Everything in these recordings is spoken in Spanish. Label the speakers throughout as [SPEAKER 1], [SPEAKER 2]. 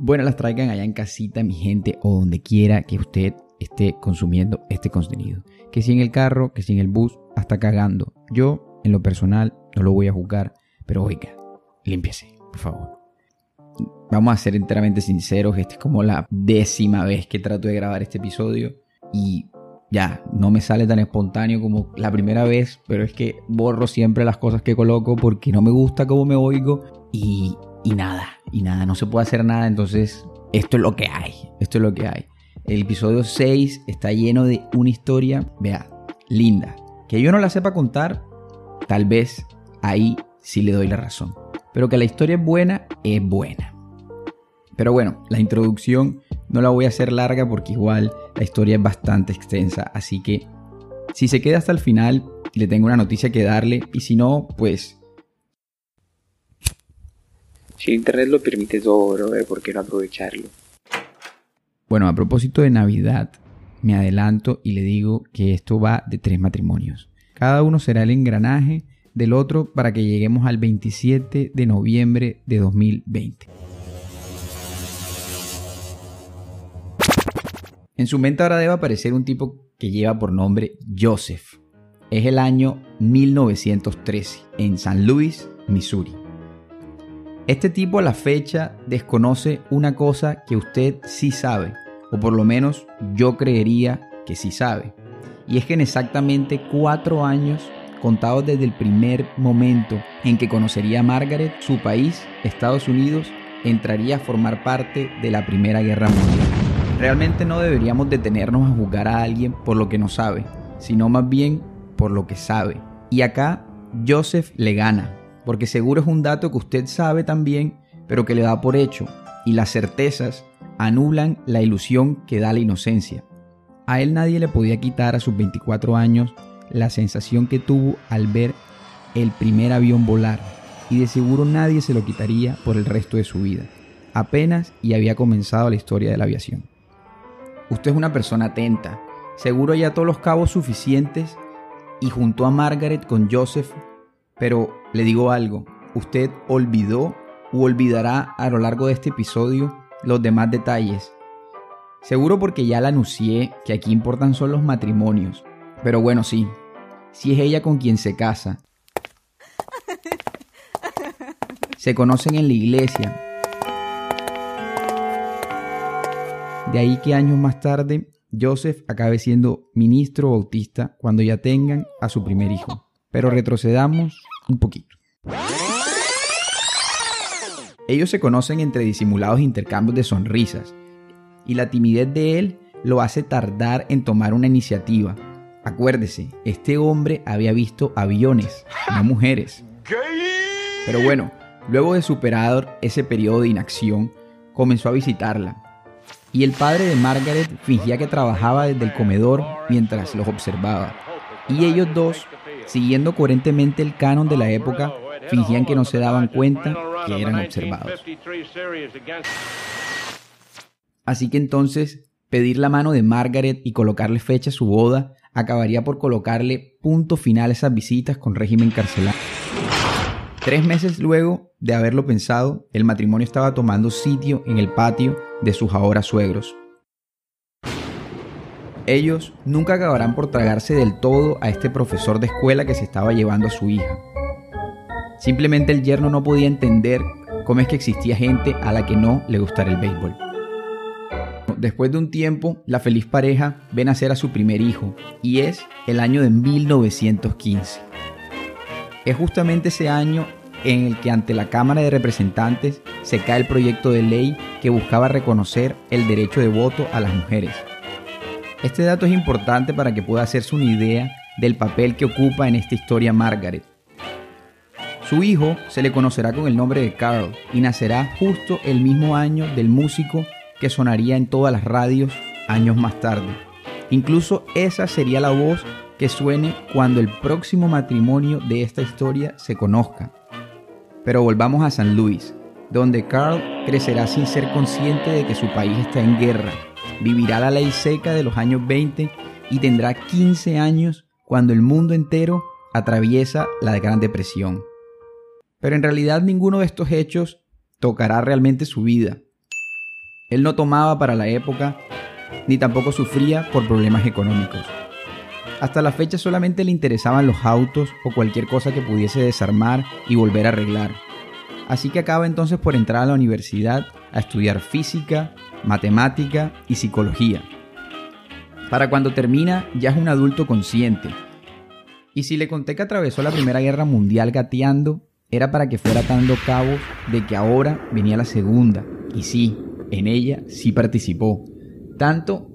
[SPEAKER 1] buenas las traigan allá en casita, mi gente, o donde quiera que usted esté consumiendo este contenido. Que si en el carro, que si en el bus, hasta cagando. Yo, en lo personal, no lo voy a juzgar, pero oiga, límpiese, por favor. Vamos a ser enteramente sinceros, esta es como la décima vez que trato de grabar este episodio y ya, no me sale tan espontáneo como la primera vez, pero es que borro siempre las cosas que coloco porque no me gusta cómo me oigo y, y nada, y nada, no se puede hacer nada, entonces esto es lo que hay, esto es lo que hay. El episodio 6 está lleno de una historia, vea, linda. Que yo no la sepa contar, tal vez ahí sí le doy la razón. Pero que la historia es buena, es buena. Pero bueno, la introducción no la voy a hacer larga porque igual la historia es bastante extensa. Así que si se queda hasta el final, le tengo una noticia que darle. Y si no, pues...
[SPEAKER 2] Si internet lo permite todo, brother, ¿por qué no aprovecharlo?
[SPEAKER 1] Bueno, a propósito de Navidad, me adelanto y le digo que esto va de tres matrimonios. Cada uno será el engranaje del otro para que lleguemos al 27 de noviembre de 2020. En su mente ahora debe aparecer un tipo que lleva por nombre Joseph. Es el año 1913 en San Luis, Missouri. Este tipo a la fecha desconoce una cosa que usted sí sabe, o por lo menos yo creería que sí sabe. Y es que en exactamente cuatro años, contados desde el primer momento en que conocería a Margaret, su país, Estados Unidos, entraría a formar parte de la Primera Guerra Mundial. Realmente no deberíamos detenernos a juzgar a alguien por lo que no sabe, sino más bien por lo que sabe. Y acá Joseph le gana, porque seguro es un dato que usted sabe también, pero que le da por hecho, y las certezas anulan la ilusión que da la inocencia. A él nadie le podía quitar a sus 24 años la sensación que tuvo al ver el primer avión volar, y de seguro nadie se lo quitaría por el resto de su vida. Apenas y había comenzado la historia de la aviación. Usted es una persona atenta, seguro ya todos los cabos suficientes y junto a Margaret con Joseph pero le digo algo, usted olvidó o olvidará a lo largo de este episodio los demás detalles. Seguro porque ya le anuncié que aquí importan solo los matrimonios. Pero bueno, sí, si es ella con quien se casa. Se conocen en la iglesia. De ahí que años más tarde Joseph acabe siendo ministro bautista cuando ya tengan a su primer hijo. Pero retrocedamos un poquito. Ellos se conocen entre disimulados intercambios de sonrisas, y la timidez de él lo hace tardar en tomar una iniciativa. Acuérdese, este hombre había visto aviones, no mujeres. Pero bueno, luego de superar ese periodo de inacción, comenzó a visitarla. Y el padre de Margaret fingía que trabajaba desde el comedor mientras los observaba. Y ellos dos siguiendo coherentemente el canon de la época, fingían que no se daban cuenta que eran observados. Así que entonces, pedir la mano de Margaret y colocarle fecha a su boda acabaría por colocarle punto final a esas visitas con régimen carcelario. Tres meses luego de haberlo pensado, el matrimonio estaba tomando sitio en el patio de sus ahora suegros. Ellos nunca acabarán por tragarse del todo a este profesor de escuela que se estaba llevando a su hija. Simplemente el yerno no podía entender cómo es que existía gente a la que no le gustara el béisbol. Después de un tiempo, la feliz pareja ve nacer a su primer hijo, y es el año de 1915. Es justamente ese año en el que ante la Cámara de Representantes se cae el proyecto de ley que buscaba reconocer el derecho de voto a las mujeres. Este dato es importante para que pueda hacerse una idea del papel que ocupa en esta historia Margaret. Su hijo se le conocerá con el nombre de Carl y nacerá justo el mismo año del músico que sonaría en todas las radios años más tarde. Incluso esa sería la voz que suene cuando el próximo matrimonio de esta historia se conozca. Pero volvamos a San Luis, donde Carl crecerá sin ser consciente de que su país está en guerra vivirá la ley seca de los años 20 y tendrá 15 años cuando el mundo entero atraviesa la Gran Depresión. Pero en realidad ninguno de estos hechos tocará realmente su vida. Él no tomaba para la época ni tampoco sufría por problemas económicos. Hasta la fecha solamente le interesaban los autos o cualquier cosa que pudiese desarmar y volver a arreglar. Así que acaba entonces por entrar a la universidad a estudiar física, matemática y psicología. Para cuando termina ya es un adulto consciente. Y si le conté que atravesó la Primera Guerra Mundial gateando, era para que fuera dando cabo de que ahora venía la Segunda. Y sí, en ella sí participó. Tanto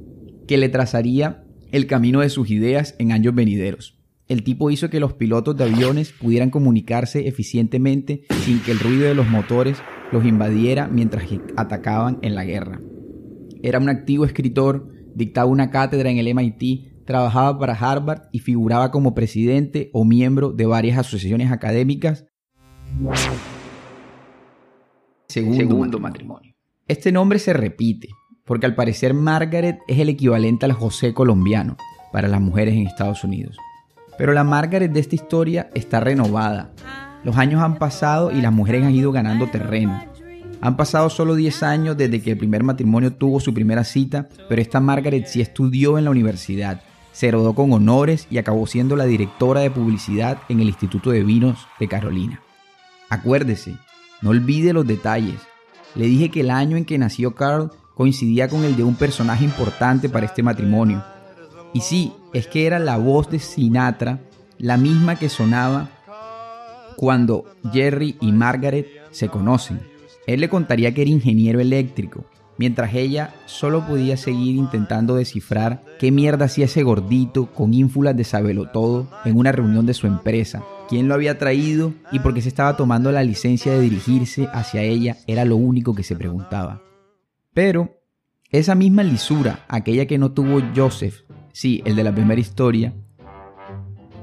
[SPEAKER 1] que le trazaría el camino de sus ideas en años venideros. El tipo hizo que los pilotos de aviones pudieran comunicarse eficientemente sin que el ruido de los motores los invadiera mientras atacaban en la guerra. Era un activo escritor, dictaba una cátedra en el MIT, trabajaba para Harvard y figuraba como presidente o miembro de varias asociaciones académicas. Segundo, matrimonio. Este nombre se repite, porque al parecer Margaret es el equivalente al José colombiano para las mujeres en Estados Unidos. Pero la Margaret de esta historia está renovada. Los años han pasado y las mujeres han ido ganando terreno. Han pasado solo 10 años desde que el primer matrimonio tuvo su primera cita, pero esta Margaret sí estudió en la universidad, se rodó con honores y acabó siendo la directora de publicidad en el Instituto de Vinos de Carolina. Acuérdese, no olvide los detalles. Le dije que el año en que nació Carl coincidía con el de un personaje importante para este matrimonio. Y sí, es que era la voz de Sinatra, la misma que sonaba cuando Jerry y Margaret se conocen. Él le contaría que era ingeniero eléctrico, mientras ella solo podía seguir intentando descifrar qué mierda hacía ese gordito con ínfulas de sabelo todo en una reunión de su empresa, quién lo había traído y por qué se estaba tomando la licencia de dirigirse hacia ella era lo único que se preguntaba. Pero esa misma lisura, aquella que no tuvo Joseph, sí, el de la primera historia,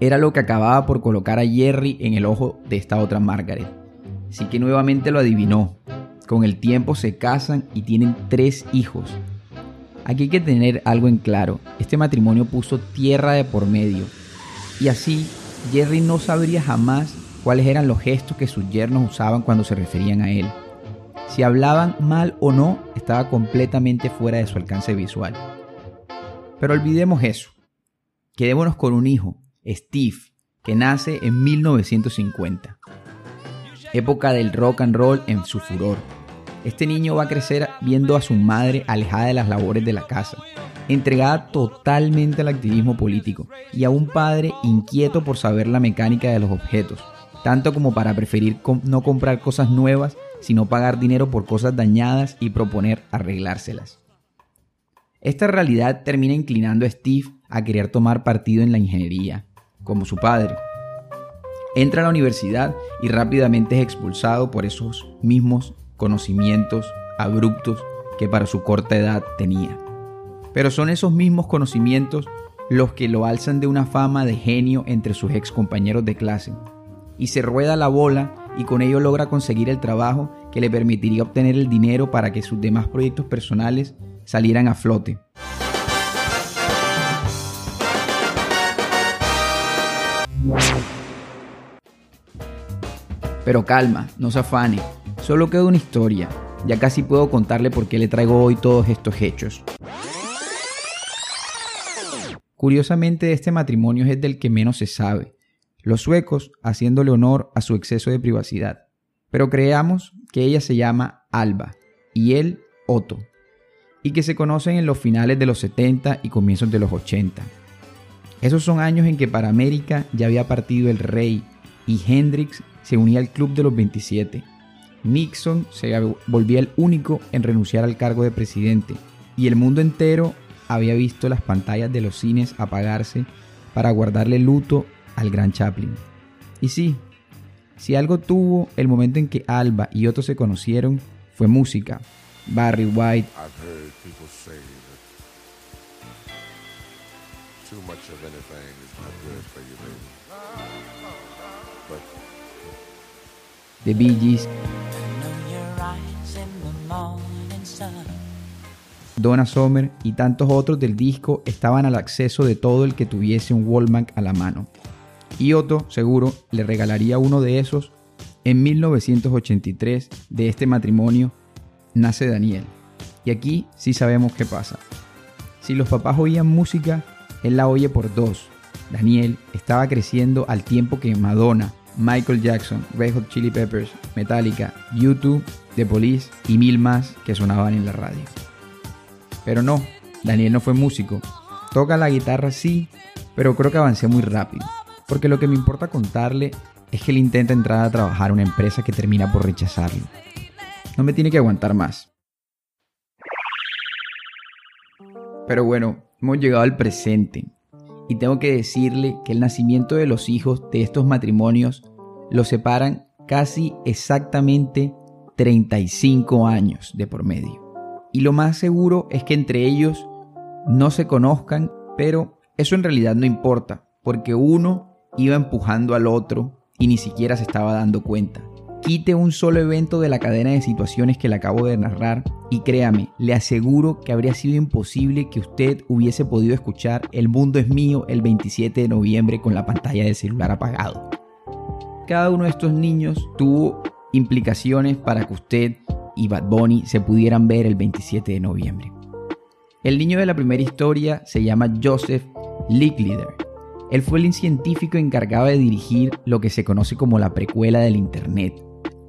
[SPEAKER 1] era lo que acababa por colocar a Jerry en el ojo de esta otra Margaret. Así que nuevamente lo adivinó. Con el tiempo se casan y tienen tres hijos. Aquí hay que tener algo en claro. Este matrimonio puso tierra de por medio. Y así, Jerry no sabría jamás cuáles eran los gestos que sus yernos usaban cuando se referían a él. Si hablaban mal o no, estaba completamente fuera de su alcance visual. Pero olvidemos eso. Quedémonos con un hijo, Steve, que nace en 1950 época del rock and roll en su furor. Este niño va a crecer viendo a su madre alejada de las labores de la casa, entregada totalmente al activismo político, y a un padre inquieto por saber la mecánica de los objetos, tanto como para preferir no comprar cosas nuevas, sino pagar dinero por cosas dañadas y proponer arreglárselas. Esta realidad termina inclinando a Steve a querer tomar partido en la ingeniería, como su padre, Entra a la universidad y rápidamente es expulsado por esos mismos conocimientos abruptos que para su corta edad tenía. Pero son esos mismos conocimientos los que lo alzan de una fama de genio entre sus ex compañeros de clase. Y se rueda la bola y con ello logra conseguir el trabajo que le permitiría obtener el dinero para que sus demás proyectos personales salieran a flote. Pero calma, no se afane, solo queda una historia. Ya casi puedo contarle por qué le traigo hoy todos estos hechos. Curiosamente, este matrimonio es del que menos se sabe, los suecos haciéndole honor a su exceso de privacidad. Pero creamos que ella se llama Alba y él Otto, y que se conocen en los finales de los 70 y comienzos de los 80. Esos son años en que para América ya había partido el rey y Hendrix se unía al Club de los 27. Nixon se volvía el único en renunciar al cargo de presidente y el mundo entero había visto las pantallas de los cines apagarse para guardarle luto al gran Chaplin. Y sí, si algo tuvo el momento en que Alba y Otto se conocieron, fue música. Barry White. The Bee Gees, Donna Summer y tantos otros del disco estaban al acceso de todo el que tuviese un Walkman a la mano. Y Otto, seguro, le regalaría uno de esos. En 1983, de este matrimonio, nace Daniel. Y aquí sí sabemos qué pasa. Si los papás oían música, él la oye por dos. Daniel estaba creciendo al tiempo que Madonna, Michael Jackson, Red Hot Chili Peppers, Metallica, YouTube, The Police y mil más que sonaban en la radio. Pero no, Daniel no fue músico. Toca la guitarra sí, pero creo que avancé muy rápido. Porque lo que me importa contarle es que él intenta entrar a trabajar a una empresa que termina por rechazarlo. No me tiene que aguantar más. Pero bueno, hemos llegado al presente. Y tengo que decirle que el nacimiento de los hijos de estos matrimonios los separan casi exactamente 35 años de por medio. Y lo más seguro es que entre ellos no se conozcan, pero eso en realidad no importa, porque uno iba empujando al otro y ni siquiera se estaba dando cuenta. Quite un solo evento de la cadena de situaciones que le acabo de narrar y créame, le aseguro que habría sido imposible que usted hubiese podido escuchar El mundo es mío el 27 de noviembre con la pantalla del celular apagado. Cada uno de estos niños tuvo implicaciones para que usted y Bad Bunny se pudieran ver el 27 de noviembre. El niño de la primera historia se llama Joseph Licklider. Él fue el científico encargado de dirigir lo que se conoce como la precuela del Internet.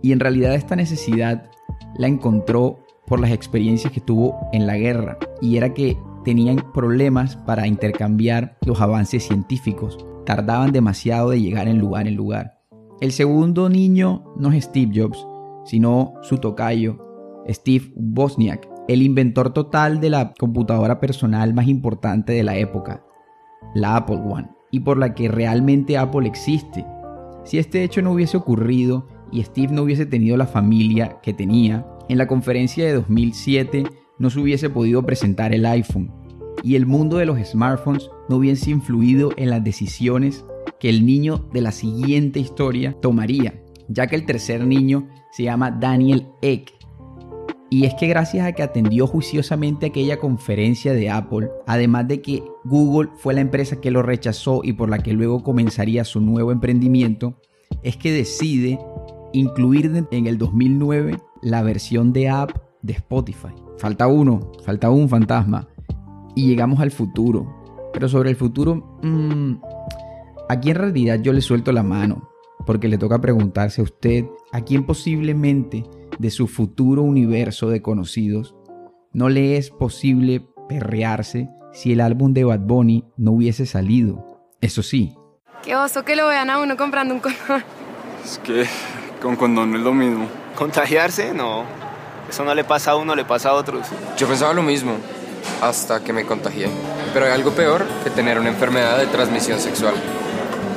[SPEAKER 1] Y en realidad esta necesidad la encontró por las experiencias que tuvo en la guerra. Y era que tenían problemas para intercambiar los avances científicos. Tardaban demasiado de llegar en lugar en lugar. El segundo niño no es Steve Jobs, sino su tocayo, Steve Wozniak, el inventor total de la computadora personal más importante de la época, la Apple One, y por la que realmente Apple existe. Si este hecho no hubiese ocurrido y Steve no hubiese tenido la familia que tenía, en la conferencia de 2007 no se hubiese podido presentar el iPhone y el mundo de los smartphones no hubiese influido en las decisiones que el niño de la siguiente historia tomaría, ya que el tercer niño se llama Daniel Ek. Y es que gracias a que atendió juiciosamente aquella conferencia de Apple, además de que Google fue la empresa que lo rechazó y por la que luego comenzaría su nuevo emprendimiento, es que decide incluir en el 2009 la versión de app de Spotify. Falta uno, falta un fantasma. Y llegamos al futuro. Pero sobre el futuro, mmm, aquí en realidad yo le suelto la mano porque le toca preguntarse a usted a quién posiblemente de su futuro universo de conocidos no le es posible perrearse si el álbum de Bad Bunny no hubiese salido. Eso sí.
[SPEAKER 3] Qué oso que lo vean a uno comprando un condón.
[SPEAKER 4] Es que con condón no es lo mismo.
[SPEAKER 5] ¿Contagiarse? No. Eso no le pasa a uno, le pasa a otros.
[SPEAKER 6] Yo pensaba lo mismo, hasta que me contagié. Pero hay algo peor que tener una enfermedad de transmisión sexual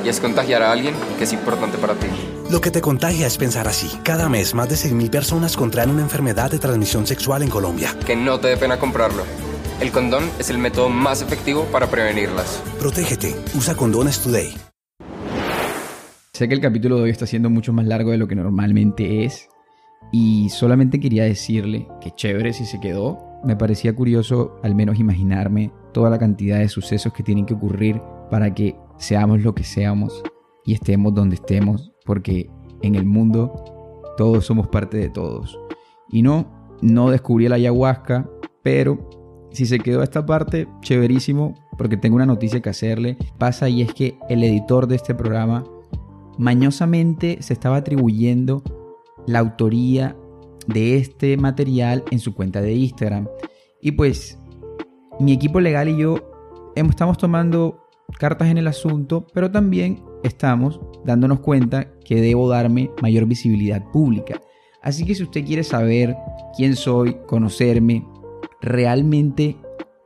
[SPEAKER 6] y es contagiar a alguien que es importante para ti.
[SPEAKER 7] Lo que te contagia es pensar así. Cada mes más de 6.000 personas contraen una enfermedad de transmisión sexual en Colombia.
[SPEAKER 6] Que no te dé pena comprarlo. El condón es el método más efectivo para prevenirlas.
[SPEAKER 7] Protégete. Usa condones today.
[SPEAKER 1] Sé que el capítulo de hoy está siendo mucho más largo de lo que normalmente es. Y solamente quería decirle que chévere si se quedó. Me parecía curioso al menos imaginarme toda la cantidad de sucesos que tienen que ocurrir para que seamos lo que seamos y estemos donde estemos, porque en el mundo todos somos parte de todos. Y no, no descubrí la ayahuasca, pero si se quedó a esta parte, chéverísimo, porque tengo una noticia que hacerle. Pasa y es que el editor de este programa mañosamente se estaba atribuyendo la autoría de este material en su cuenta de Instagram. Y pues mi equipo legal y yo estamos tomando cartas en el asunto, pero también estamos dándonos cuenta que debo darme mayor visibilidad pública. Así que si usted quiere saber quién soy, conocerme, realmente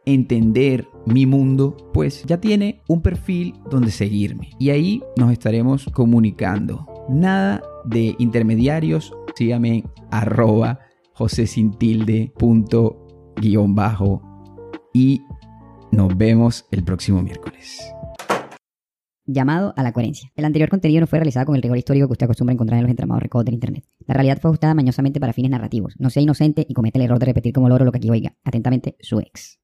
[SPEAKER 1] entender mi mundo, pues ya tiene un perfil donde seguirme. Y ahí nos estaremos comunicando. Nada de intermediarios. Sígame arroba guion bajo y nos vemos el próximo miércoles.
[SPEAKER 8] Llamado a la coherencia. El anterior contenido no fue realizado con el rigor histórico que usted acostumbra encontrar en los entramados recodos del Internet. La realidad fue ajustada mañosamente para fines narrativos. No sea inocente y comete el error de repetir como loro lo que aquí oiga. Atentamente, su ex.